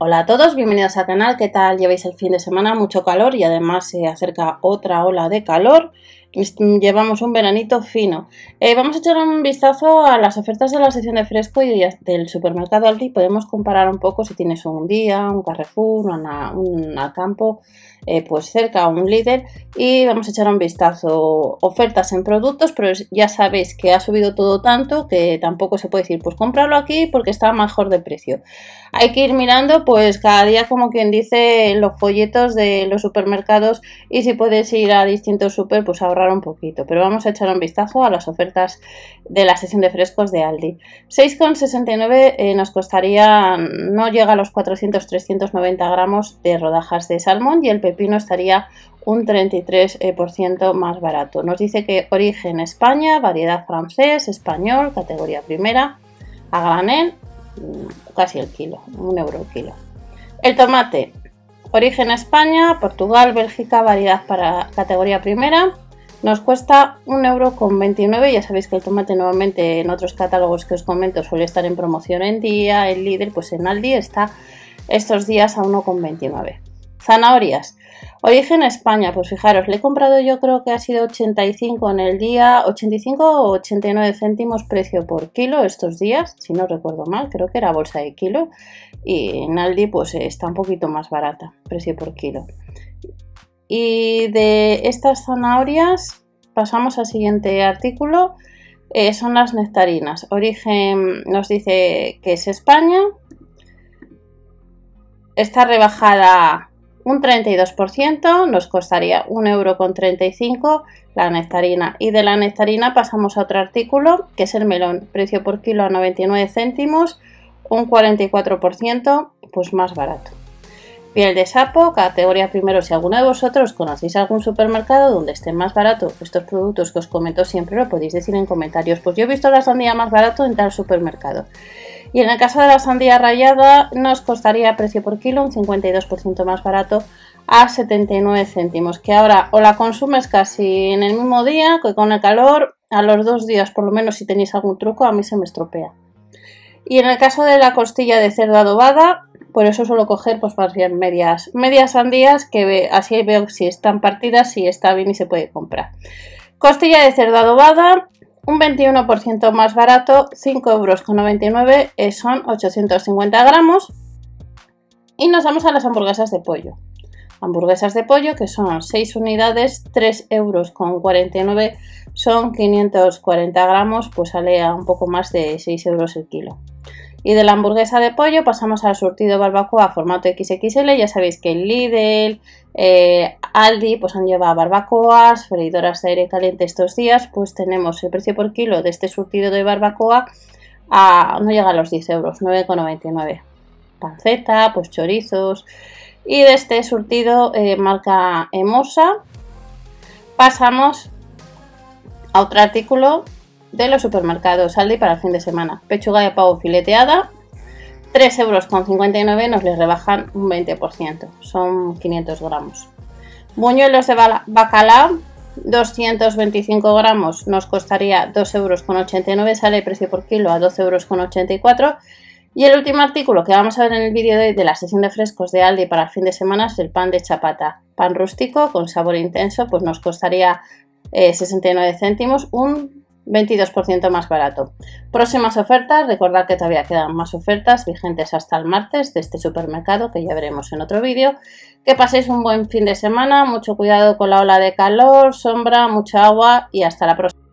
Hola a todos, bienvenidos al canal. ¿Qué tal? Lleváis el fin de semana, mucho calor y además se acerca otra ola de calor. Llevamos un veranito fino. Eh, vamos a echar un vistazo a las ofertas de la sección de fresco y del supermercado Aldi. Podemos comparar un poco si tienes un día, un Carrefour, un Alcampo eh, pues cerca un líder y vamos a echar un vistazo ofertas en productos pero ya sabéis que ha subido todo tanto que tampoco se puede decir pues comprarlo aquí porque está mejor de precio hay que ir mirando pues cada día como quien dice los folletos de los supermercados y si puedes ir a distintos super pues ahorrar un poquito pero vamos a echar un vistazo a las ofertas de la sesión de frescos de Aldi 6,69 eh, nos costaría no llega a los 400 390 gramos de rodajas de salmón y el pepino estaría un 33% más barato. Nos dice que origen España, variedad francés, español, categoría primera, a granel, mm, casi el kilo, un euro el kilo. El tomate, origen España, Portugal, Bélgica, variedad para categoría primera, nos cuesta un euro con 29. Ya sabéis que el tomate nuevamente en otros catálogos que os comento suele estar en promoción en día. El líder, pues en Aldi está estos días a 1,29. Zanahorias. Origen España, pues fijaros, le he comprado yo creo que ha sido 85 en el día, 85 o 89 céntimos precio por kilo estos días, si no recuerdo mal, creo que era bolsa de kilo. Y en Aldi pues está un poquito más barata, precio por kilo. Y de estas zanahorias pasamos al siguiente artículo, eh, son las nectarinas. Origen nos dice que es España, está rebajada un 32%, nos costaría 1,35€ la nectarina. Y de la nectarina pasamos a otro artículo, que es el melón, precio por kilo a 99 céntimos, un 44%, pues más barato. Piel de sapo, categoría primero, si alguno de vosotros conocéis algún supermercado donde esté más barato estos productos que os comento siempre, lo podéis decir en comentarios. Pues yo he visto la sandía más barato en tal supermercado. Y en el caso de la sandía rayada nos costaría precio por kilo un 52% más barato a 79 céntimos, que ahora o la consumes casi en el mismo día que con el calor, a los dos días por lo menos si tenéis algún truco, a mí se me estropea. Y en el caso de la costilla de cerdo adobada, por eso suelo coger pues más bien medias, medias sandías que así veo si están partidas, si está bien y se puede comprar. Costilla de cerdo adobada, un 21% más barato, 5,99 euros, eh, son 850 gramos. Y nos vamos a las hamburguesas de pollo. Hamburguesas de pollo que son 6 unidades, 3,49 euros, son 540 gramos, pues sale a un poco más de 6 euros el kilo. Y de la hamburguesa de pollo pasamos al surtido barbacoa formato XXL. Ya sabéis que el Lidl, eh, Aldi, pues han llevado barbacoas, freidoras de aire caliente estos días. Pues tenemos el precio por kilo de este surtido de barbacoa a, no llega a los 10 euros, 9,99. Panceta, pues chorizos. Y de este surtido eh, marca Emosa pasamos a otro artículo de los supermercados Aldi para el fin de semana. Pechuga de pavo fileteada, 3,59 euros nos les rebajan un 20%, son 500 gramos. Buñuelos de bacalao, 225 gramos nos costaría 2,89 euros, sale el precio por kilo a 12,84 euros. Y el último artículo que vamos a ver en el vídeo de, de la sesión de frescos de Aldi para el fin de semana es el pan de chapata. Pan rústico con sabor intenso, pues nos costaría 69 eh, céntimos, un 22% más barato. Próximas ofertas, recordad que todavía quedan más ofertas vigentes hasta el martes de este supermercado que ya veremos en otro vídeo. Que paséis un buen fin de semana, mucho cuidado con la ola de calor, sombra, mucha agua y hasta la próxima.